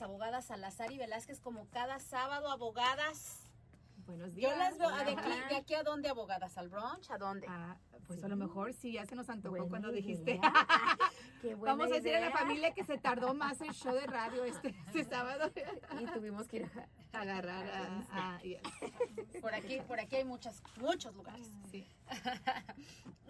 las abogadas Salazar y Velázquez como cada sábado, abogadas. Buenos días. Yo las veo, ¿a de, aquí, de aquí a dónde abogadas? ¿Al brunch? ¿A dónde? Ah, pues a lo mejor sí, ya se nos antojó Buena cuando idea. dijiste. Qué buena Vamos a decir a la familia que se tardó más el show de radio este, este sábado. Y tuvimos que ir a... Agarrar a... a- yes, Por aquí, por aquí hay muchas, muchos lugares. sí.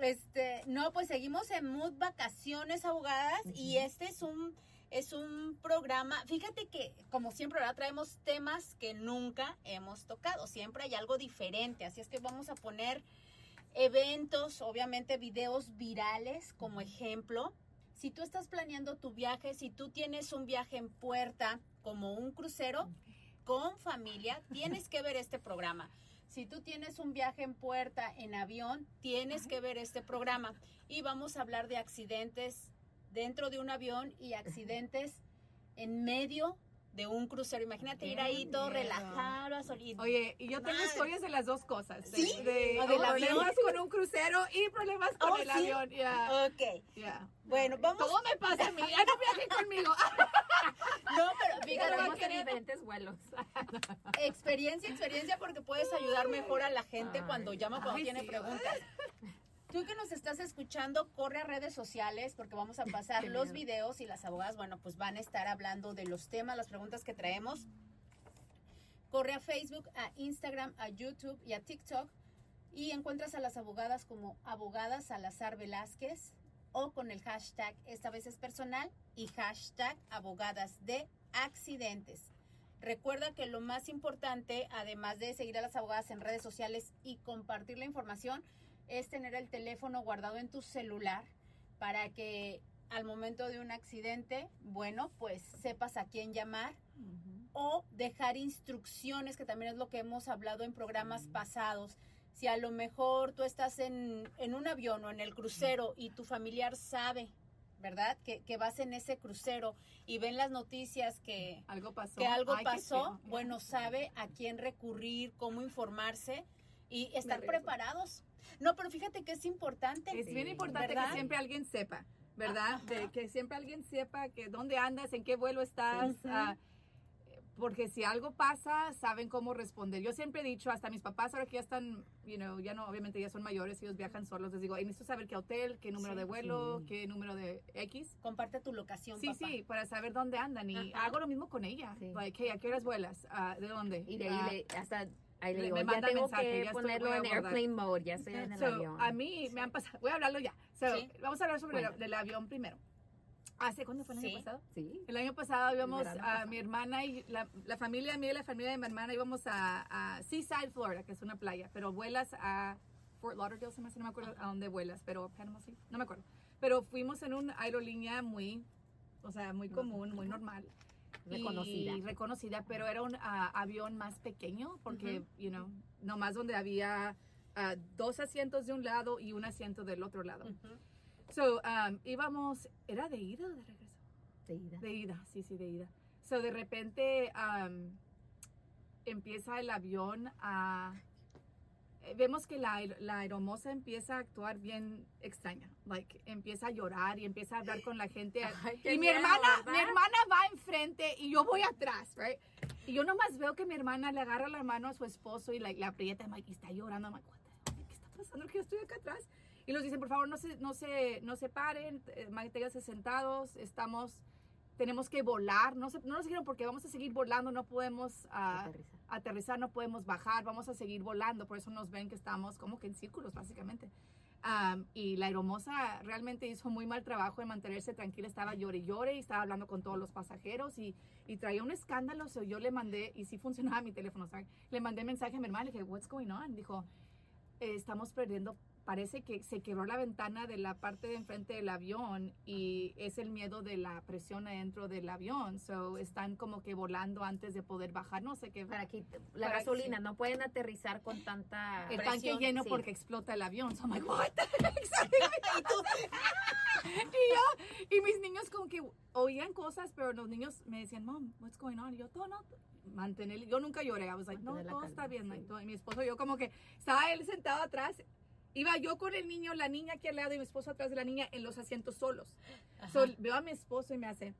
Este, no, pues seguimos en Mood Vacaciones Abogadas y este es un es un programa, fíjate que como siempre ¿verdad? traemos temas que nunca hemos tocado, siempre hay algo diferente, así es que vamos a poner eventos, obviamente videos virales como ejemplo. Si tú estás planeando tu viaje, si tú tienes un viaje en puerta como un crucero con familia, tienes que ver este programa. Si tú tienes un viaje en puerta en avión, tienes que ver este programa. Y vamos a hablar de accidentes dentro de un avión y accidentes en medio de un crucero. Imagínate ir ahí todo miedo. relajado, solito. Oye, y yo tengo Madre. historias de las dos cosas. De, ¿Sí? de ¿O del problemas con un crucero y problemas con Oh, el ¿sí? avión. ya, Ok. ya. Bueno, vamos. Todo me pasa a mí. Ya no viaje conmigo. No, pero fíjate, Tenemos querer- diferentes vuelos. experiencia, experiencia, porque puedes ayudar mejor a la gente Ay, cuando llama, cuando ay, tiene sí. preguntas. Tú que nos estás escuchando, corre a redes sociales porque vamos a pasar los videos y las abogadas, bueno, pues van a estar hablando de los temas, las preguntas que traemos. Corre a Facebook, a Instagram, a YouTube y a TikTok y encuentras a las abogadas como abogadas Salazar Velázquez o con el hashtag esta vez es personal y hashtag abogadas de accidentes. Recuerda que lo más importante, además de seguir a las abogadas en redes sociales y compartir la información, es tener el teléfono guardado en tu celular para que al momento de un accidente, bueno, pues sepas a quién llamar o dejar instrucciones, que también es lo que hemos hablado en programas pasados. Si a lo mejor tú estás en, en un avión o en el crucero y tu familiar sabe, ¿verdad? Que, que vas en ese crucero y ven las noticias que, Algo pasó. que algo Ay, pasó, bueno, sabe a quién recurrir, cómo informarse y estar preparados. No, pero fíjate que es importante. Es bien importante ¿Verdad? que siempre alguien sepa, ¿verdad? De que siempre alguien sepa que dónde andas, en qué vuelo estás. Ah, porque si algo pasa, saben cómo responder. Yo siempre he dicho, hasta mis papás ahora que ya están, you know, ya no, obviamente ya son mayores, ellos viajan solos, les digo, "Hey, necesito saber qué hotel, qué número Sí. de vuelo, Sí. qué número de X. Comparte tu locación, Sí, papá. sí, para saber dónde andan. Y Ajá. hago lo mismo con ella. Sí. Like, hey, ¿a qué horas vuelas? Ah, ¿De dónde? Y de Ah, ahí le, hasta ahí le digo, me ya manda tengo mensaje, que ya estoy- ponerlo en airplane mode, ya estoy en el So, avión. a mí me han pasado, voy a hablarlo ya. So, Sí. Vamos a hablar sobre el, Cuéntame. del avión primero. ¿Hace cuándo fue el Sí. año pasado? Sí. El año pasado íbamos a pasado. mi hermana y la, la familia mía y la familia de mi hermana íbamos a, a Seaside, Florida, que es una playa, pero vuelas a Fort Lauderdale, se me hace, no me acuerdo a dónde vuelas, pero Panama City, no me acuerdo. Pero fuimos en una aerolínea muy, o sea, muy común, muy normal. Reconocida. Y reconocida, pero era un ah, avión más pequeño porque, you know, nomás donde había ah, dos asientos de un lado y un asiento del otro lado. So, um, íbamos, ¿era de ida o de regreso? De ida. De ida, sí, sí, de ida. So, de repente um, empieza el avión a... eh, Vemos que la, la aeromoza empieza a actuar bien extraña. Like, empieza a llorar y empieza a hablar con la gente. Ay, y mi miedo, hermana, ¿verdad? mi hermana va enfrente y yo voy atrás, right? Y yo nomás veo que mi hermana le agarra la mano a su esposo y like, la aprieta y está llorando. I'm like, "What the heck? ¿Qué está pasando? Que yo estoy acá atrás. Y los dicen, por favor, no se, no se, no se paren, eh, manténganse sentados, estamos, tenemos que volar. No, se, no nos dijeron porque vamos a seguir volando, no podemos ah, Aterrizar. aterrizar, no podemos bajar, vamos a seguir volando. Por eso nos ven que estamos como que en círculos, básicamente. Am, y la aeromoza realmente hizo muy mal trabajo de mantenerse tranquila, estaba llore y llore y estaba hablando con todos los pasajeros y, y traía un escándalo. So yo le mandé, y sí funcionaba mi teléfono, sorry, le mandé mensaje a mi hermana, le dije, what's going on? Dijo, "Eh, estamos perdiendo, parece que se quebró la ventana de la parte de enfrente del avión y es el miedo de la presión adentro del avión. So están como que volando antes de poder bajar, no sé qué. Para que la Para- gasolina, sí. no pueden aterrizar con tanta el presión, tanque lleno sí. porque explota el avión. So I'm like, what the heck? y yo, y mis niños como que oían cosas, pero los niños me decían, mom, what's going on? Y yo, todo no, mantener, yo nunca lloré. I was like, no, Mantener todo calma, está bien. sí. like, todo- y mi esposo, yo como que estaba él sentado atrás. Iba yo con el niño, la niña aquí al lado y mi esposo atrás de la niña en los asientos solos. So, veo a mi esposo y me hace,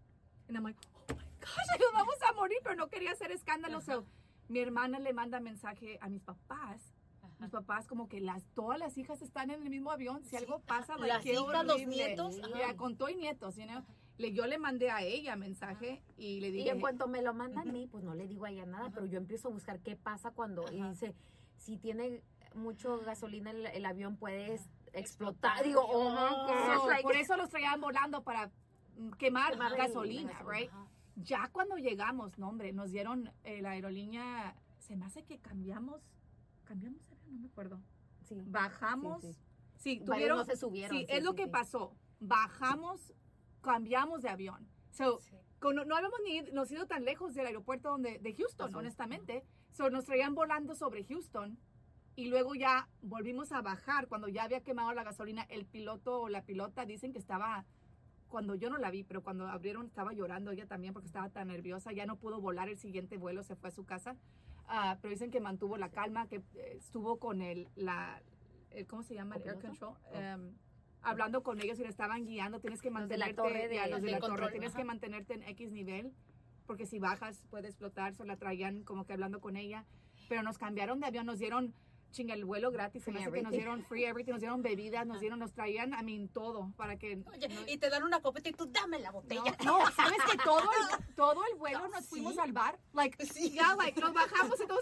and I'm like, oh my gosh, nos vamos a pero no quería hacer escándalo. So, mi hermana le manda mensaje a mis papás. Mis papás como que las todas las hijas están en el mismo avión. Si algo pasa, like, Las hijas, los horrible. nietos, Ya, con todo y nietos, you know. Le, yo le mandé a ella mensaje y le Y dije, en cuanto me lo manda a mí, pues no le digo a ella nada, pero yo empiezo a buscar qué pasa cuando, y Ajá. dice, si tiene mucho gasolina el, el avión puede Explotar. Digo, oh, Oh. So, por eso los traían volando para mm, quemar, Quemar gasolina, gasolina. right? Ya cuando llegamos, no hombre, nos dieron eh, la aerolínea, se me hace que cambiamos, cambiamos, avión? no me acuerdo. Sí. Bajamos, Sí, sí, Varios tuvieron, no se subieron. sí, es lo que pasó. Bajamos, cambiamos de avión. So, Sí. con- no habíamos ni nos ido tan lejos del aeropuerto donde, de Houston, honestamente. So, nos traían volando sobre Houston y luego ya volvimos a bajar cuando ya había quemado la gasolina. El piloto o la pilota dicen que estaba, cuando yo no la vi, pero cuando abrieron estaba llorando ella también porque estaba tan nerviosa. Ya no pudo volar el siguiente vuelo, se fue a su casa. Ah, pero dicen que mantuvo la calma, que eh, estuvo con el, la, el, ¿cómo se llama? El air control. Em, hablando con ellos y le estaban guiando, tienes que Los de mantenerte, la torre de- ya, los de la control, torre, tienes ajá. que mantenerte en X nivel, porque si bajas puede explotar, se la traían como que hablando con ella, pero nos cambiaron de avión, nos dieron chinga el vuelo gratis, se me Free hace que nos dieron free everything, nos dieron bebidas, nos dieron, nos traían, a mí todo, para que... Oye, no- y te dan una copeta y tú dame la no, botella. no, sabes que todo el, todo el vuelo nos ¿Sí? fuimos al bar, like, Sí. ya, like, nos bajamos y todos,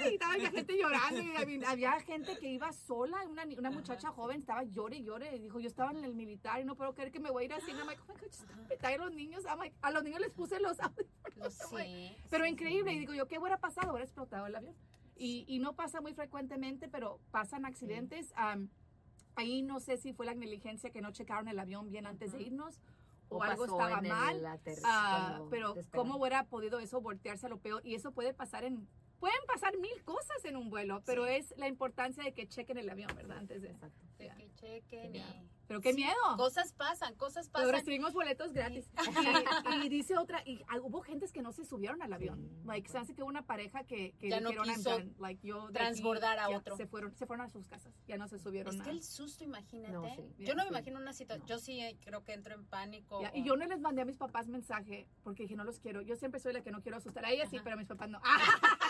y estaba la gente llorando, y I mean, había gente que iba sola, una, una muchacha joven estaba llore y llore, y dijo, yo estaba en el militar y no puedo creer que me voy a ir así, I'm like, oh my God, just los niños, I'm like, a los niños les puse los audífonos, Sí, pero increíble, y digo yo, ¿qué hubiera pasado? Hubiera explotado el avión. Y, y no pasa muy frecuentemente, pero pasan accidentes. Am, ahí no sé si fue la negligencia que no checaron el avión bien antes de irnos o, O algo estaba mal. Ah, cuando pero. ¿cómo hubiera podido eso voltearse a lo peor? Y eso puede pasar en... Pueden pasar mil cosas en un vuelo, pero Sí. es la importancia de que chequen el avión, ¿verdad? Antes de... Exacto. De que chequen Ya. y- Pero qué Sí, miedo. Cosas pasan, cosas Pero pasan. recibimos boletos gratis. Y, y dice otra, y ah, hubo gentes que no se subieron al avión. Sí. Like, se hace que hubo una pareja que, que Ya no dijeron, "I'm quiso done". Like, yo de aquí transbordar a ya otro. Se fueron, se fueron a sus casas, ya no se subieron Es a- que el susto, imagínate. No, sí. Yo no me Sí. imagino una situación. No. Yo sí eh, creo que entro en pánico. Ya, o- y yo no les mandé a mis papás mensaje porque dije, no los quiero. Yo siempre soy la que no quiero asustar. A ella sí, pero a mis papás no. Ah,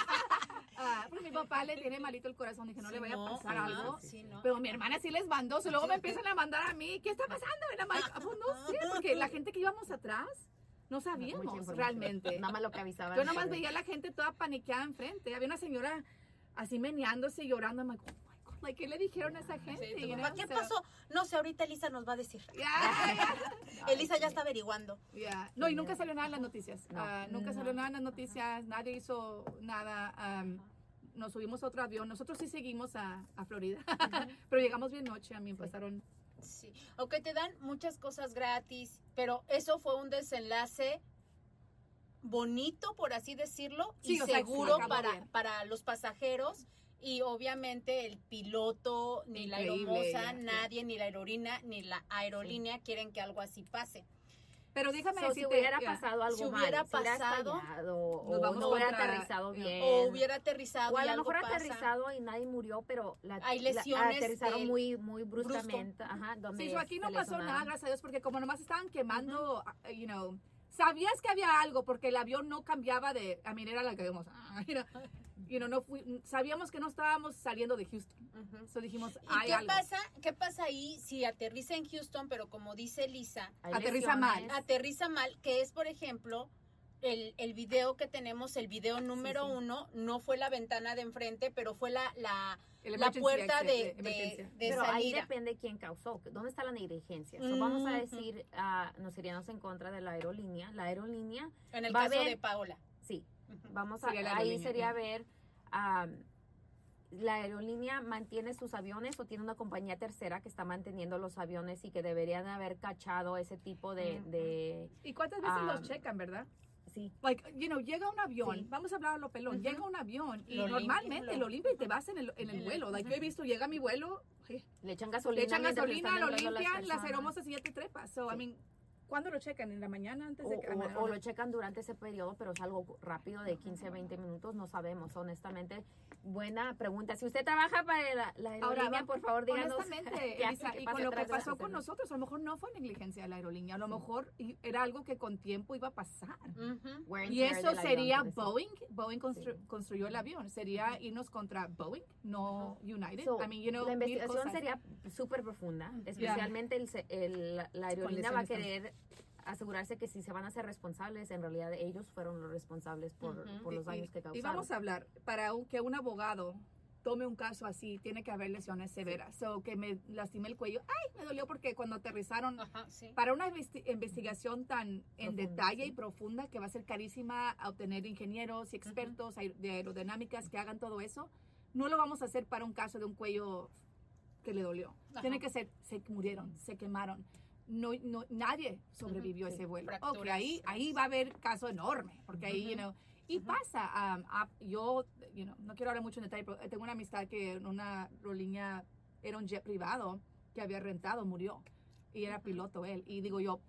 porque mi papá le tiene malito el corazón. Dije, no Sí, le vaya a pasar ajá, algo. sí, no. Pero mi hermana sí les mandó. so luego me empiezan a mandar a mí. ¿Qué está pasando? La madre, pues no sé, porque la gente que íbamos atrás no sabíamos realmente. Nada más lo que avisaban. Yo nomás pero- veía a la gente toda paniqueada enfrente. Había una señora así meneándose y llorando. Oh God, like, ¿qué le dijeron a esa gente? Sí, know? ¿Qué So, pasó? No sé, ahorita Elisa nos va a decir. ya, ya. Elisa ya está averiguando. Ya. No, y nunca salió nada en las noticias. No. Ah, nunca No. salió nada en las noticias. Nadie hizo nada. am, nos subimos a otro avión. Nosotros sí seguimos a, a Florida. Pero llegamos bien noche. A mí me pasaron. Sí. Ok, te dan muchas cosas gratis, pero eso fue un desenlace bonito, por así decirlo, Sí, y sea, seguro acabó para, para los pasajeros. Y obviamente el piloto, ni la Increíble, aeromoza, ya, ya. nadie, ni la aerolínea, ni la aerolínea quieren que algo así pase. Pero déjame So, si decirte. hubiera pasado algo Si hubiera mal, si hubiera pasado, estallado, nos o vamos no hubiera contra- aterrizado bien. O hubiera aterrizado O a y lo algo mejor pasa. aterrizado y nadie murió, pero la, Hay la- lesiones aterrizaron del- muy, muy bruscamente. Ajá, donde Sí, so aquí no pasó nada, gracias a Dios, porque como nomás estaban quemando, ah, you know, sabías que había algo porque el avión no cambiaba de, a mí era la que digamos, ah, mira, you know, no fui- sabíamos que no estábamos saliendo de Houston. So dijimos, ¿Y hay qué algo. pasa, qué pasa ahí si aterriza en Houston, pero como dice Lisa, Aterriza mal. aterriza mal, que es, por ejemplo, el, el video que tenemos, el video número sí. uno, no fue la ventana de enfrente, pero fue la, la, la puerta de, de, Pero ahí salida. depende quién causó. ¿Dónde está la negligencia? So, vamos a decir, ah, nos iríamos en contra de la aerolínea. La aerolínea, En el va a caso de Paola. sí, vamos a, Sería ahí sería ver, am, la aerolínea mantiene sus aviones o tiene una compañía tercera que está manteniendo los aviones y que deberían haber cachado ese tipo de, de ¿Y cuántas veces los checan, verdad? sí, Like, you know, llega un avión, Sí. vamos a hablar a lo pelón, Ujú. llega un avión y Lo normalmente limpian, lo lo- limpia y te vas en el, en el vuelo. Like, yo he visto, llega mi vuelo, le echan gasolina. le echan gasolina, lo las limpian, las aeromosas y ya te trepas. So, I mean, ¿Cuándo lo checan? ¿En la mañana antes O, de que...? o- o lo checan durante ese periodo, pero es algo rápido de 15, 20 minutos, no sabemos, honestamente. Buena pregunta. Si usted trabaja para la, la aerolínea, va- por favor, díganos. Honestamente, Elisa, y con lo que pasó con nosotros, a lo mejor no fue negligencia de la aerolínea, a lo mejor i- era algo que con tiempo iba a pasar. Wear and Y eso avión, sería. Boeing. Boeing constru- Sí. construyó el avión. Sería irnos contra Boeing, no United. So, I mean, you know, la investigación sería súper profunda, especialmente el, se- el- la aerolínea va a querer asegurarse que si se van a ser responsables, en realidad ellos fueron los responsables por, Ujú. por los Y- daños que y, causaron. y vamos a hablar, para que un abogado tome un caso así, tiene que haber lesiones severas. So, que me lastimé el cuello. Ay, me dolió porque cuando aterrizaron, Ajá, sí. para una investi- investigación tan en Profunda, detalle sí. y profunda que va a ser carísima a obtener ingenieros y expertos aer- de aerodinámicas que hagan todo eso, no lo vamos a hacer para un caso de un cuello que le dolió. Ajá. Tiene que ser, se murieron, se quemaron. No, no, nadie sobrevivió a ese vuelo. Ok, fracturas. ahí, ahí va a haber caso enorme, porque ahí, you Ujú. know, y pasa, um, ah, yo, you know, no quiero hablar mucho en detalle, pero tengo una amistad que en una aerolínea era un jet privado que había rentado, murió, y era piloto él, y digo yo,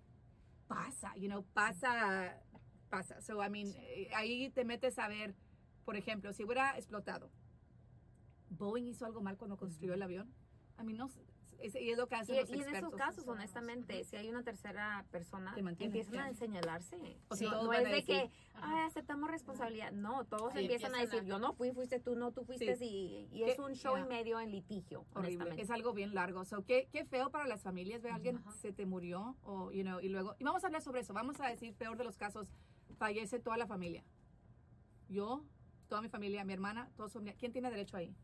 pasa, you know, pasa, pasa. So, I mean, eh, ahí te metes a ver, por ejemplo, si hubiera explotado, Boeing hizo algo mal cuando construyó el avión. A mí no, sé, es, y es lo que hacen Y, los y en esos casos, honestamente, si hay una tercera persona, empiezan ya. a señalarse. O sea, no es a de decir, que. "Ay, aceptamos responsabilidad. No, todos Sí, empiezan a decir, a- yo no fui, fuiste tú, no tú fuiste, Sí. y, y es un show ya. y medio en litigio, horrible. honestamente. Es algo bien largo. So, qué, qué feo para las familias ver a alguien Ajá. se te murió o, you know, y luego, y vamos a hablar sobre eso. Vamos a decir, peor de los casos, fallece toda la familia. Yo, toda mi familia, mi hermana, todos son, ¿quién tiene derecho ahí?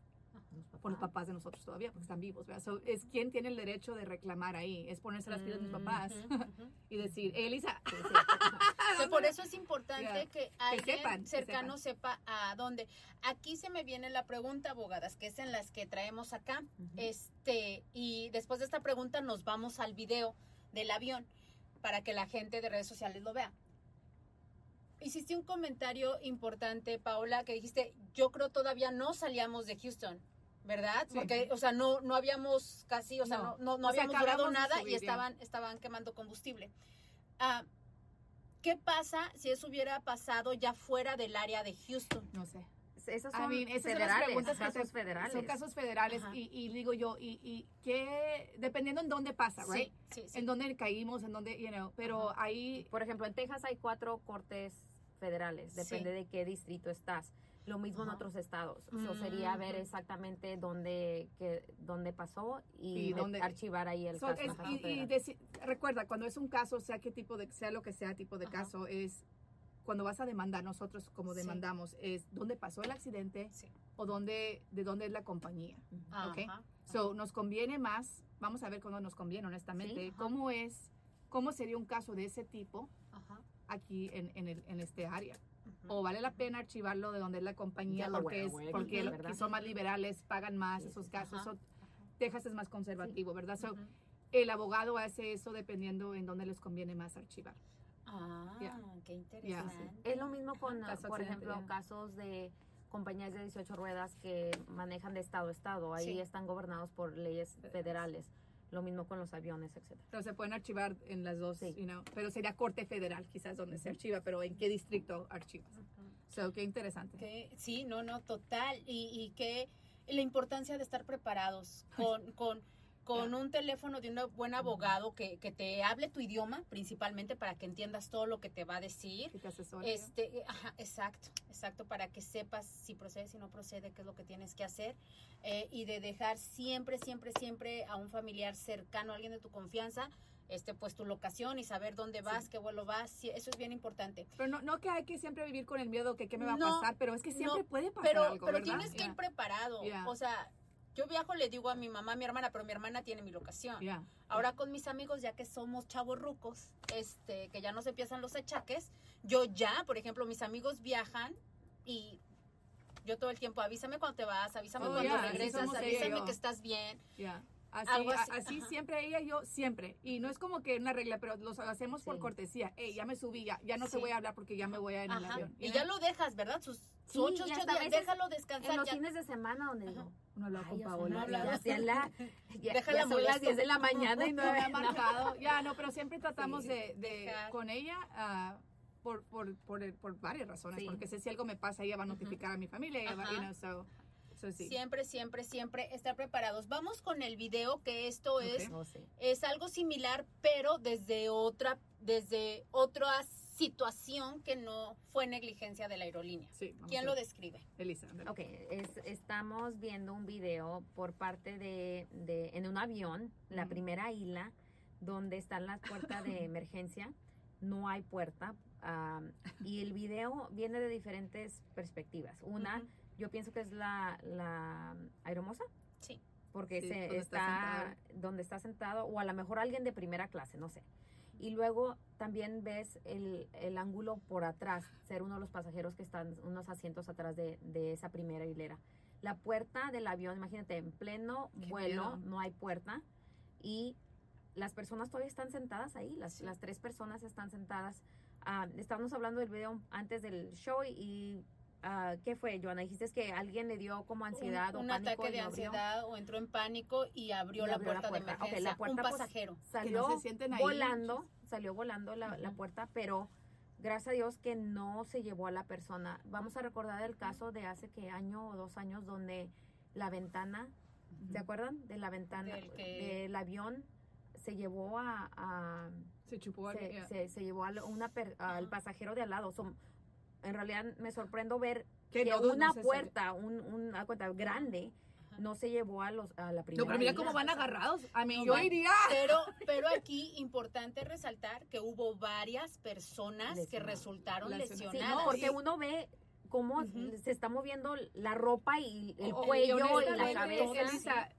Por los papás de nosotros todavía, porque están vivos, ¿verdad? So, es quién tiene el derecho de reclamar ahí, es ponerse las pilas de mis papás Ujú, ujú. y decir, Elisa, Sí, sí. So, por eso es importante que alguien sepan, que cercano sepa a dónde. Aquí se me viene la pregunta, abogadas, que es en las que traemos acá. Este, y después de esta pregunta nos vamos al video del avión para que la gente de redes sociales lo vea. Hiciste un comentario importante, Paola, que dijiste, yo creo todavía no salíamos de Houston, ¿verdad? Sí. Porque, o sea, no, no habíamos casi, o sea, no, No. no, no O sea, habíamos durado de nada y estaban, estaban quemando combustible. Ah, ¿Qué pasa si eso hubiera pasado ya fuera del área de Houston? no sé. Esas I son mean, esas son las preguntas que casos te- federales. Son casos federales y, y digo yo, y, y qué, dependiendo en dónde pasa, right? Sí, sí, sí. En dónde caímos, en dónde, you know, pero Ajá. ahí, Por ejemplo, en Texas hay cuatro cortes federales, Sí. depende de qué distrito estás. Lo mismo en otros estados. So, sería ver Ujú. exactamente dónde, que, dónde pasó y, Y de- dónde- archivar ahí el so, caso. es- y, y deci- recuerda, cuando es un caso, sea qué tipo de, sea lo que sea tipo de Ajá. caso, es cuando vas a demandar, nosotros como Sí. demandamos, es dónde pasó el accidente Sí. o dónde, de dónde es la compañía. Ujú. ok. Ajá. So, nos conviene más, vamos a ver cuándo nos conviene, honestamente, Sí, cómo es, cómo sería un caso de ese tipo Ajá. aquí en, en, el- en este área. O vale la pena archivarlo de donde es la compañía Delaware, porque, es, porque lo- ¿verdad? son más liberales, pagan más Sí, esos casos. So, Texas es más conservativo, ¿verdad? So, el abogado hace eso dependiendo en dónde les conviene más archivar. Ah, qué interesante. Es lo mismo con, Caso por ejemplo, casos de compañías de 18 ruedas que manejan de estado a estado. Ahí Sí. están gobernados por leyes federales. Lo mismo con los aviones, etcétera. Pero se pueden archivar en las dos, Sí. you know, pero sería corte federal quizás donde se archiva, pero ¿en qué distrito archivas? Ujú. So, qué interesante. Sí, no, no, total. Y, y que la importancia de estar preparados con, con, con un teléfono de un buen abogado que, que te hable tu idioma, principalmente para que entiendas todo lo que te va a decir. Que te asesore. Este, ajá, exacto, exacto, para que sepas si procede, si no procede, qué es lo que tienes que hacer. eh, y de dejar siempre, siempre, siempre a un familiar cercano, alguien de tu confianza, este, pues tu locación y saber dónde vas, qué vuelo vas, sí, eso es bien importante. Pero no, no que hay que siempre vivir con el miedo que qué me va No, a pasar, pero es que siempre no, puede pasar Pero, algo, pero ¿verdad? tienes que ir preparado. O sea, yo viajo, le digo a mi mamá, a mi hermana, pero mi hermana tiene mi locación. ya. Ahora con mis amigos, ya que somos chavos rucos, este, que ya no se empiezan los achaques, yo ya, por ejemplo, mis amigos viajan y yo todo el tiempo, avísame cuando te vas, avísame Oh, cuando regresas, avísame que estás bien. Ya. Así, Algo a- así, así ajá. siempre ella y yo, siempre. Y no es como que una regla, pero lo hacemos por Sí. cortesía. Ey, ya me subí, ya, ya no te Sí. voy a hablar porque ya me voy a en el avión. Y ya lo dejas, ¿verdad? Sus Sí, ocho, ocho días, veces déjalo En descansar. los ya. fines de semana donde digo, Uno habla ay, con Paola. no, ya, ya la- ya- Déjala ya son las molesto. 10 de la mañana y no no me ha marcado. Ya, no, pero siempre tratamos Sí. de, de- con ella ah, por, por, por, por varias razones. Sí. Porque sé si algo me pasa, ella va a notificar a mi familia. Ella va, Ajá. you know, so, so sí. Siempre, siempre, siempre estar preparados. Vamos con el video, que esto es, No sé. es algo similar, pero desde otra, desde otra situación que no fue negligencia de la aerolínea. Sí, ¿Quién lo describe? Elisa. Ok, es- estamos viendo un video por parte de, de- en un avión, la primera isla, donde están las puertas de emergencia, no hay puerta, y el video viene de diferentes perspectivas. Una, yo pienso que es la, la aeromoza, Sí. porque Sí, se donde está está, sentado. donde está sentado, o a lo mejor alguien de primera clase, no sé. Y luego también ves el, el ángulo por atrás, ser uno de los pasajeros que están unos asientos atrás de, de esa primera hilera. La puerta del avión, imagínate, en pleno Qué vuelo, miedo. no hay puerta y las personas todavía están sentadas ahí, las, Sí. las tres personas están sentadas. Ah, estábamos hablando del video antes del show y ah, ¿qué fue, Joana? Dijiste que alguien le dio como ansiedad un, o un pánico ataque y de ansiedad o entró en pánico y abrió, Y la, abrió la puerta de puerta. Emergencia. la puerta, un pues, pasajero. salió se sienten ahí. volando, salió volando la, la puerta, pero gracias a Dios que no se llevó a la persona. Vamos a recordar el caso de hace que año o dos años donde la ventana, ¿se acuerdan? De la ventana Del que- del avión se llevó a, a- Se chupó al- se, yeah. se- se llevó al, una per- al pasajero de al lado. Son- en realidad me sorprendo ver Que que no- no una puerta, un, una cuenta grande, Ajá. no se llevó a los a la primera. No, pero mira cómo van agarrados. A mí, No yo iría. Pero, pero aquí importante resaltar que hubo varias personas que resultaron Lesionadas. Sí, no, porque uno ve cómo se está moviendo la ropa y el O- cuello y la cabeza. Elisa,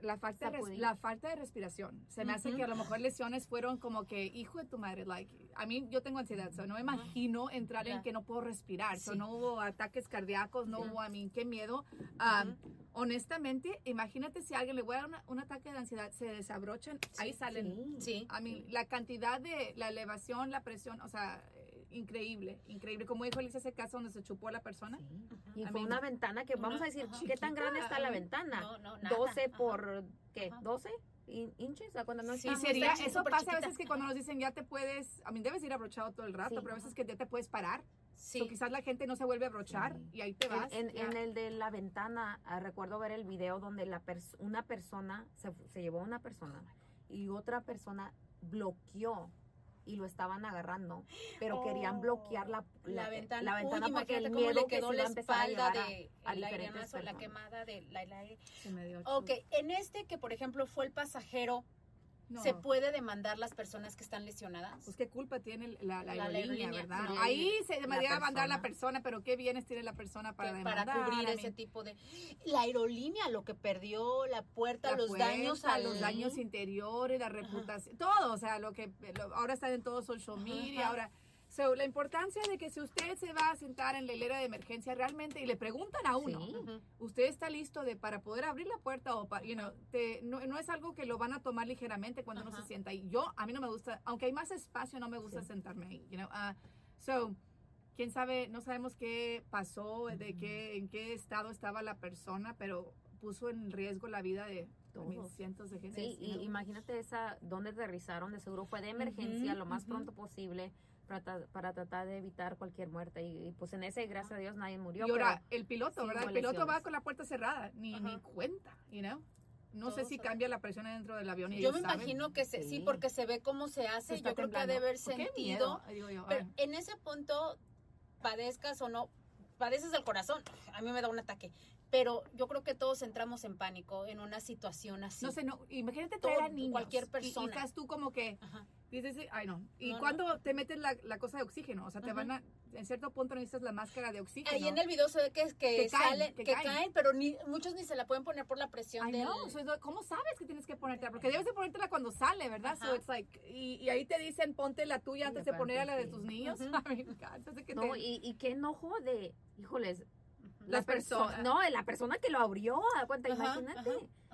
la falta, de la falta de respiración. Se me hace que a lo mejor lesiones fueron como que, hijo de tu madre, like, a mí yo tengo ansiedad, so no me imagino entrar en que no puedo respirar, so no hubo ataques cardíacos, no hubo, a mí, qué miedo. Um, honestamente, imagínate si a alguien le voy a dar una- un ataque de ansiedad, se desabrochan, ahí salen. Sí. A mí, la cantidad de la elevación, la presión, o sea, increíble, increíble. Como dijo Elisa, ese caso donde se chupó a la persona. Y fue mean, una ventana que, vamos una- a decir, ajá. ¿qué tan grande está la ventana? No, no, nada. 12 Ajá. por, ¿qué? Ajá. ¿12 in- inches? ¿A cuando no Sí, sería, eso pasa a veces que cuando nos dicen ya te puedes, a mí debes ir abrochado todo el rato, Sí. pero a veces que ya te puedes parar. Sí. O quizás la gente no se vuelve a abrochar Sí. y ahí te vas. en- el de la ventana, ah, recuerdo ver el video donde la pers- una persona, se, se llevó a una persona y otra persona bloqueó y lo estaban agarrando, pero querían Oh, bloquear la, la, ventana, la ventana Uy, porque el miedo le que quedó se la iba a empezar a espalda llevar a- de a el airenazo, la quemada del aire. Se me dio Ok, en este que por ejemplo fue el pasajero, No, ¿se puede demandar las personas que están lesionadas? Pues qué culpa tiene la, la La aerolínea, ¿verdad? Ahí se debería La mandar la persona. pero qué bienes tiene la persona para demandar. para cubrir ese tipo de la aerolínea lo que perdió la puerta la los puerta, daños a los daños interiores, la reputación, todo, o sea, lo que lo- ahora está en todo social media, Ajá. ahora So, la importancia de que si usted se va a sentar en la hilera de emergencia realmente y le preguntan a uno, Sí. usted está listo de para poder abrir la puerta o para, you know, te- no, no es algo que lo van a tomar ligeramente cuando uno Ajá. se sienta ahí. Yo, a mí no me gusta, aunque hay más espacio, no me gusta Sí. sentarme ahí, you know. Ah, so, quién sabe, no sabemos qué pasó, de qué, en qué estado estaba la persona, pero puso en riesgo la vida de Todos. cientos de gente. Sí, y imagínate esa, donde aterrizaron, de seguro fue de emergencia lo más pronto posible para, tra- para tratar de evitar cualquier muerte. Y, y, pues en ese, gracias a Dios, nadie murió. y ahora, pero el piloto, ¿verdad? El piloto va con la puerta cerrada, ni, Ajá. ni cuenta, you know. No sé si saben. cambia la presión dentro del avión. Y Yo me saben. imagino que se, sí, Sí. porque se ve cómo se hace. Se Yo creo que ha de haber Pues, sentido. miedo, digo yo, Pero en ese punto, padezcas o no, padeces del corazón, a mí me da un ataque. Pero yo creo que todos entramos en pánico en una situación así. No sé, no, imagínate Todo- traer a niños. cualquier y- Y, persona. estás tú como que, Ajá. Dices, ay no. ¿Y No, no. cuando te metes la, la cosa de oxígeno? O sea, te Ajá. van a, en cierto punto necesitas la máscara de oxígeno. Ahí en el video se ve que, que, Que caen, salen, que que, caen. caen. pero ni, muchos ni se la pueden poner por la presión Ay, del... no, so, ¿cómo sabes que tienes que ponértela? Porque debes de ponértela cuando sale, ¿verdad? So it's like, y, y ahí te dicen, ponte la tuya antes de poner a la de tus niños. Ay, que no, te- y, y qué enojo de, híjoles, Las la perso- personas. No, la persona que lo abrió, a cuenta, Ajá, imagínate. ajá,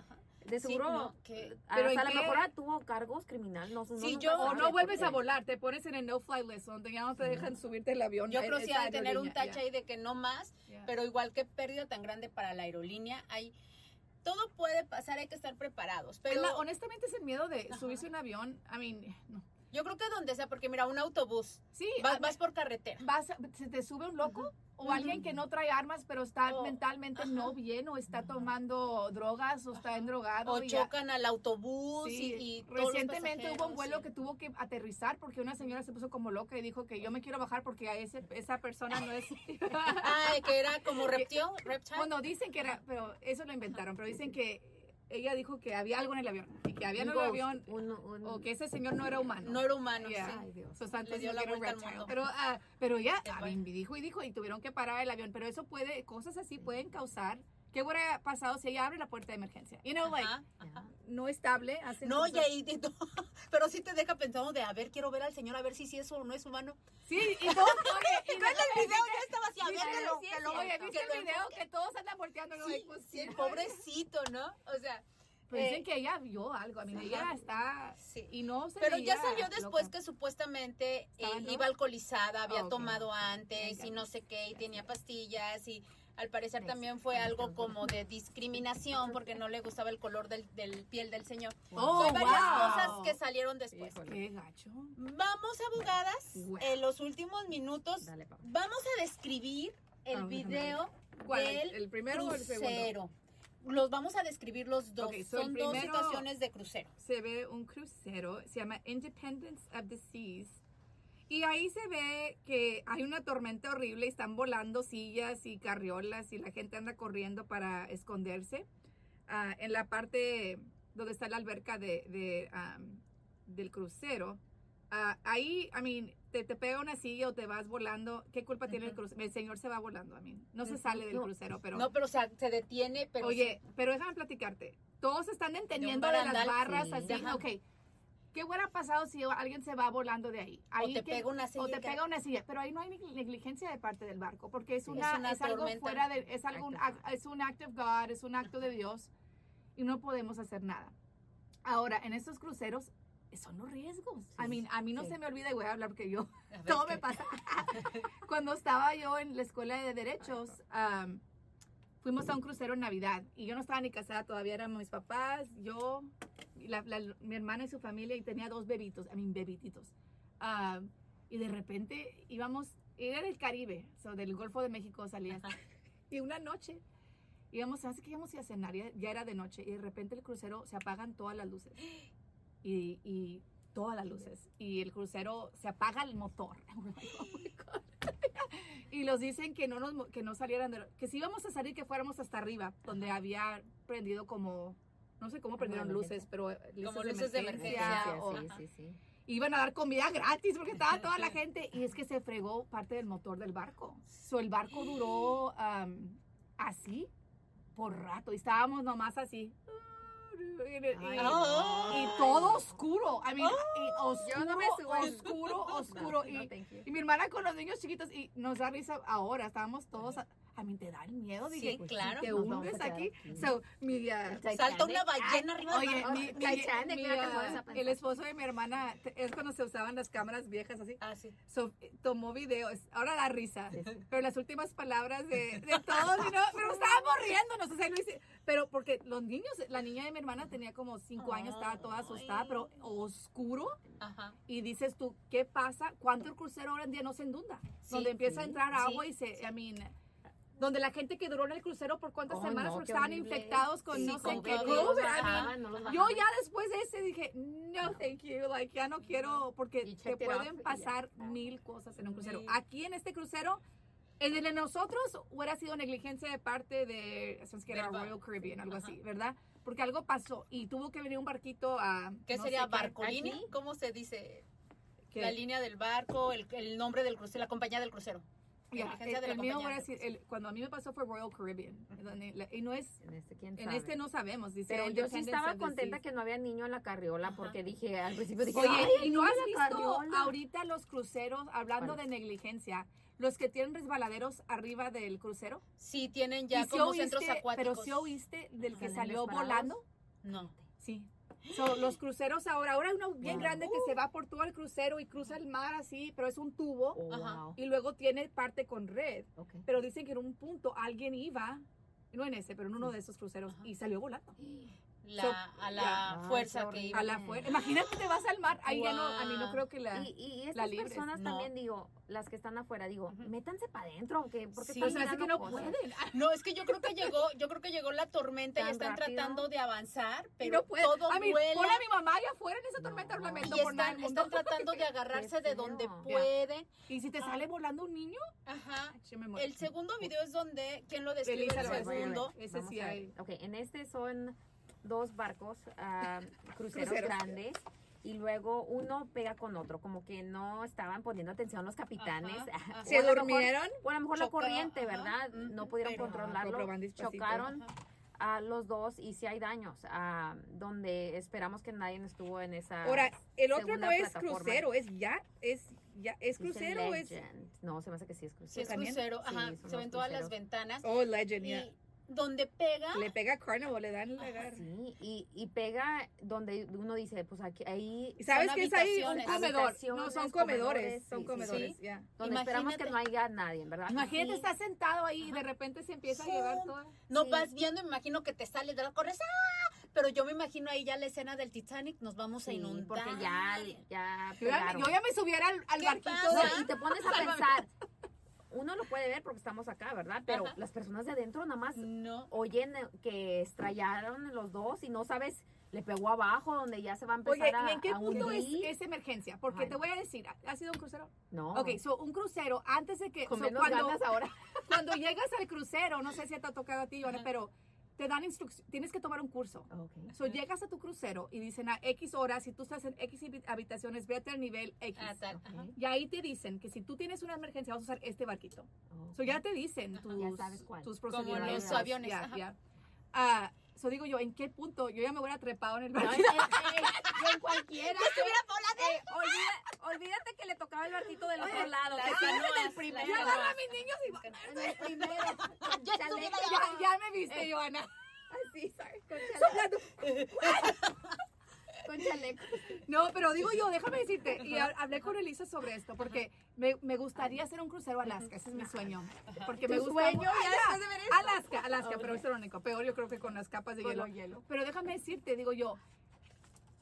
de Sí, seguro, no, que- a- ¿Pero hasta a en lo mejor tuvo cargos criminal. No, Sí, nunca yo- O no vuelves a volar, te pones en el no-fly list, donde ya no te dejan subirte el avión. Yo a creo que sí de tener un tache ahí de que no más, pero igual que pérdida tan grande para la aerolínea, hay todo puede pasar, hay que estar preparados. Pero la- honestamente es el miedo de subirse a un avión. I mean, no. Yo creo que donde sea, porque mira, un autobús, Sí, vas, ah, vas por carretera. vas se te sube un loco o alguien que no trae armas pero está mentalmente no bien o está tomando drogas o está endrogado. O y ya- chocan al autobús Sí, y, recientemente hubo un vuelo sí. que tuvo que aterrizar porque una señora se puso como loca y dijo que yo me quiero bajar porque a ese, esa persona no es... Ay, que era como reptil, reptile. bueno, dicen que era, pero eso lo inventaron, pero dicen que ella dijo que había algo en el avión y que había en Un el ghost, avión un- un- o que ese señor no era humano. no era humano, Yeah. sí. Ay, Dios. So, Santos Le dio no la quiere vuelta al reptile. mundo. Pero, ah, pero ya, mí dijo y dijo y tuvieron que parar el avión. Pero eso puede, cosas así pueden causar. ¿Qué hubiera pasado si ella abre la puerta de emergencia? You know, like, Ajá, Ya. ajá. no estable. Hacen No, y ahí, tú- pero sí te deja pensando de, a ver, quiero ver al señor, a ver si sí es o no es humano. Sí, y todo, oye, y no el video ya estaba así, a ver, que lo, sí, que lo. Oye, ¿viste el video enfoque? que todos andan volteando? No, Sí, like, pues, sí, pobrecito, ¿no? O sea, Pero eh, dicen que ella vio algo. A mí, ella está... sí. Y no se Pero ya salió después loca. que supuestamente eh, ¿Estaba en iba alcoholizada, había ok. tomado antes Ya, y no sé qué, y tenía pastillas y al parecer Sí, también fue algo como de discriminación porque no le gustaba el color del, del piel del señor. Oh, Hay varias wow. cosas que salieron después. Híjole. Qué gacho. Vamos, abogadas, Wow. en los últimos minutos Dale, papá. vamos a describir el video ¿Cuál? ¿El- del el primero o el segundo? crucero. Los vamos a describir los dos. So Son dos situaciones de crucero. se ve un crucero, se llama Independence of the Seas. Y ahí se ve que hay una tormenta horrible, y están volando sillas y carriolas y la gente anda corriendo para esconderse. Ah, en la parte donde está la alberca de, de, am, del crucero, ah, ahí, I mean, te, te pega una silla o te vas volando. ¿Qué culpa tiene el crucero? El señor se va volando, a mí. No se sale del No. crucero, pero... no, pero o sea, se detiene, pero Oye, pero déjame platicarte. Todos están entendiendo de, las barandal, barras sí. así. Ajá. Ok. ¿Qué hubiera pasado si alguien se va volando de ahí? o Ahí te que- pega una silla. o te pega una silla, pero ahí no hay negli- negligencia de parte del barco, porque es Sí. una, Es una es algo fuera de, es ac- es un act of God, es un acto de Dios y no podemos hacer nada. Ahora, en estos cruceros son los riesgos. a mí, a mí no sí. se me olvida y voy a hablar porque yo todo ¿qué? me pasa. Cuando estaba yo en la escuela de derechos, am, fuimos a un crucero en Navidad y yo no estaba ni casada todavía, eran mis papás, yo, la- la- mi hermana y su familia y tenía dos bebitos, a mí bebititos. Am, y de repente íbamos, era el Caribe, so, del Golfo de México salía. Ajá. Y una noche íbamos, así que íbamos a cenar, ya, ya era de noche y de repente el crucero se apagan todas las luces. Y, y todas las luces. Y el crucero se apaga el motor. Like, "Oh my God". Y los dicen que no nos que no salieran de que si íbamos a salir que fuéramos hasta arriba donde había prendido como no sé cómo prendieron luces pero eh, luces, Como de, luces de emergencia, emergencia, o- sí, sí, sí. iban a dar comida gratis porque estaba toda la gente y es que se fregó parte del motor del barco. So, el barco duró am, así por rato y estábamos nomás así. Y, y- Ay, no. y todo oscuro. I mean, y oscuro, Yo no me subo. oscuro, oscuro. No, y, mi hermana con los niños chiquitos y nos da risa ahora. Estábamos todos, a, a mí te da el miedo. Sí, Dije, claro. te hundes aquí. aquí. So, mi, ah, Salta una ballena arriba del Oye, barco. mi, mi- Titanic, mi, mira que ah, puedes pensar. el esposo de mi hermana es cuando se usaban las cámaras viejas así. Ah, sí. So, tomó videos. Ahora da risa. Sí, sí. Pero las últimas palabras de, de todos, no, pero estábamos riéndonos. O sea, hice- pero porque los niños, la niña de mi hermana tenía como cinco años, estaba toda asustada, pero oscuro. Ajá. Y dices tú, ¿qué pasa? ¿Cuánto el crucero hoy en día no se inunda? Sí, donde empieza a entrar sí. agua y se, I mean, donde la gente que duró en el crucero por cuántas Oh, semanas no, porque estaban horrible. infectados con Sí, no sé qué COVID. I mean, yo ya después de ese dije, no, thank you, like, ya no quiero, porque te pueden pasar mil cosas en un crucero. Sí. Aquí en este crucero, el de nosotros hubiera sido negligencia de parte de, que era Royal Caribbean, algo Ajá. así, ¿verdad? Porque algo pasó y tuvo que venir un barquito a... ¿Qué no sería aquí. ¿Cómo se dice? La línea del barco, el, el nombre del crucero, la compañía del crucero. Negligencia el, de el mío el- cuando a mí me pasó fue Royal Caribbean, donde la- y no es... En este, quién En sabe. este no sabemos, dice Pero yo sí estaba contenta que no había niño en la carriola Ajá. porque dije, al principio dije, Oye, "Ay, ¿y no has visto carriola". ahorita los cruceros, hablando de negligencia, los que tienen resbaladeros arriba del crucero? Sí, tienen ya ¿Y si como centros acuáticos. Pero si oíste del que salió volando, No. Sí. So, los cruceros ahora, ahora hay uno bien Wow. grande que se va por todo el crucero y cruza el mar así, pero es un tubo Oh, wow. y luego tiene parte con red. Ok. Pero dicen que en un punto alguien iba, no en ese, pero en uno de esos cruceros Ajá. y salió volando. La, So, a la ya. Fuerza que iba. A la fuerza. Imagínate te vas al mar, ahí ya no, a mí no creo que la... Y, y estas personas No. también, digo, las que están afuera, digo, métanse para adentro, que porque Sí. Pero están hace que no cosas. pueden. No, es que yo creo que llegó, yo creo que llegó la tormenta y están rápido. tratando de avanzar, pero no todo a mí, vuela pon a mi mamá allá afuera en esa tormenta, No. y por nada están, están tratando de agarrarse de donde pueden. Y si te sale volando un niño, Ajá. me. El segundo video es donde, ¿quién lo describe? El segundo. Ese sí hay. Ok, en este son dos barcos, ah, cruceros, Cruceros. grandes. Y luego uno pega con otro, como que no estaban poniendo atención los capitanes. Ajá, ajá. O ¿Se a lo mejor- durmieron? O a lo mejor la corriente, ajá, ¿verdad? no pudieron pero- controlarlo. Chocaron a los dos y sí hay daños, ah, donde esperamos que nadie estuvo en esa. Ahora, el otro no es crucero, es ya, es ya, es crucero, o es. No, se me hace que sí es Si crucero. es ¿También? crucero, Sí, ajá, se ven todas las ventanas. Oh, Legend. Y donde pega, Le pega a Carnival, le dan la Ajá, agarra. Sí, y, y pega donde uno dice, pues aquí, ahí, ¿Y sabes Son qué es ahí? Un comedor. No, son comedores. comedores, Son sí, sí, comedores, sí. ya. donde esperamos que imagínate- no haya nadie, ¿verdad? Imagínate, Sí. estás sentado ahí y de repente se empieza a llevar todo. no sí. vas viendo, me imagino que te sales de la corres, ¡ah! Pero yo me imagino ahí ya la escena del Titanic, nos vamos a Sí, inundar. porque ya, ya Yo ya, pegaron. yo ya me subiera al, al ¿Qué barquito. No, y te pones a Sálvame. pensar, uno lo puede ver porque estamos acá, ¿verdad? Pero Ajá. las personas de adentro nada más No. oyen eh, que estrellaron los dos y no sabes, le pegó abajo donde ya se va a empezar Oye, a, ¿y en qué punto es, emergencia? Porque te voy a decir, ¿ha sido un crucero? No. Ok, so un crucero, antes de que... con so, menos cuando, ganas ahora. cuando llegas al crucero, no sé si te ha tocado a ti, Joana, pero te dan instrucciones, tienes que tomar un curso. Okay. So, llegas a tu crucero y dicen a X horas, si tú estás en X habi- habitaciones, vete al nivel X. Ah, tal, Ok. ajá. Y ahí te dicen que si tú tienes una emergencia, vas a usar este barquito. Ok. So, ya te dicen tus, Ya sabes cuál. tus Como los aviones, Ya, ajá. ya. Ah, so digo yo, ¿en qué punto? Yo ya me hubiera trepado en el No, barquito. es- en cualquiera. Eh, olvida- olvídate que le tocaba el barquito del otro lado. que en el primero. Yo agarro a mis niños y... En el primero. Con Yo chaleco. estuviera Ya, ya me viste, Joana. Así, sorry, con chaleco. Con chaleco. No, pero digo yo, déjame decirte, y ha- hablé con Elisa sobre esto, porque me, me gustaría hacer un crucero a Alaska, ese es mi sueño. Porque me ¿Tu gusta sueño mu- ya después de ver esto? Alaska, Alaska, pero es lo único. Peor yo creo que con las capas de Con hielo. lo hielo. Pero déjame decirte, digo yo,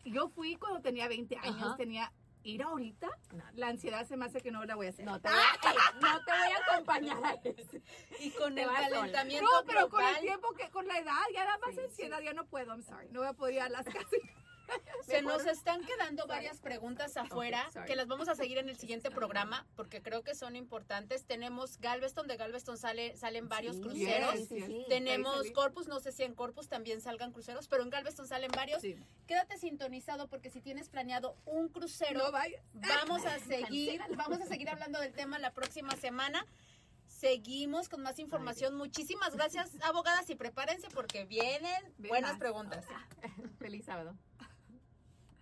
yo fui cuando tenía 20 años, Ajá. tenía ir ahorita, No. la ansiedad se me hace que no la voy a hacer. No te voy a, ey, no te voy a acompañar. Y con Te el calentamiento No, pero con el tiempo que, con la edad, ya nada más Sí, ansiedad, ya no puedo, I'm sorry, no voy a poder ir a Alaska. se nos están quedando varias preguntas afuera que las vamos a seguir en el siguiente programa porque creo que son importantes. Tenemos Galveston, de Galveston sale, salen varios Sí, cruceros. Tenemos. Corpus, no sé si en Corpus también salgan cruceros, pero en Galveston salen varios. Sí. Quédate sintonizado porque si tienes planeado un crucero, No vamos a seguir, vamos a seguir hablando del tema la próxima semana. Seguimos con más información. Muchísimas gracias, abogadas, y prepárense porque vienen buenas preguntas. Feliz sábado.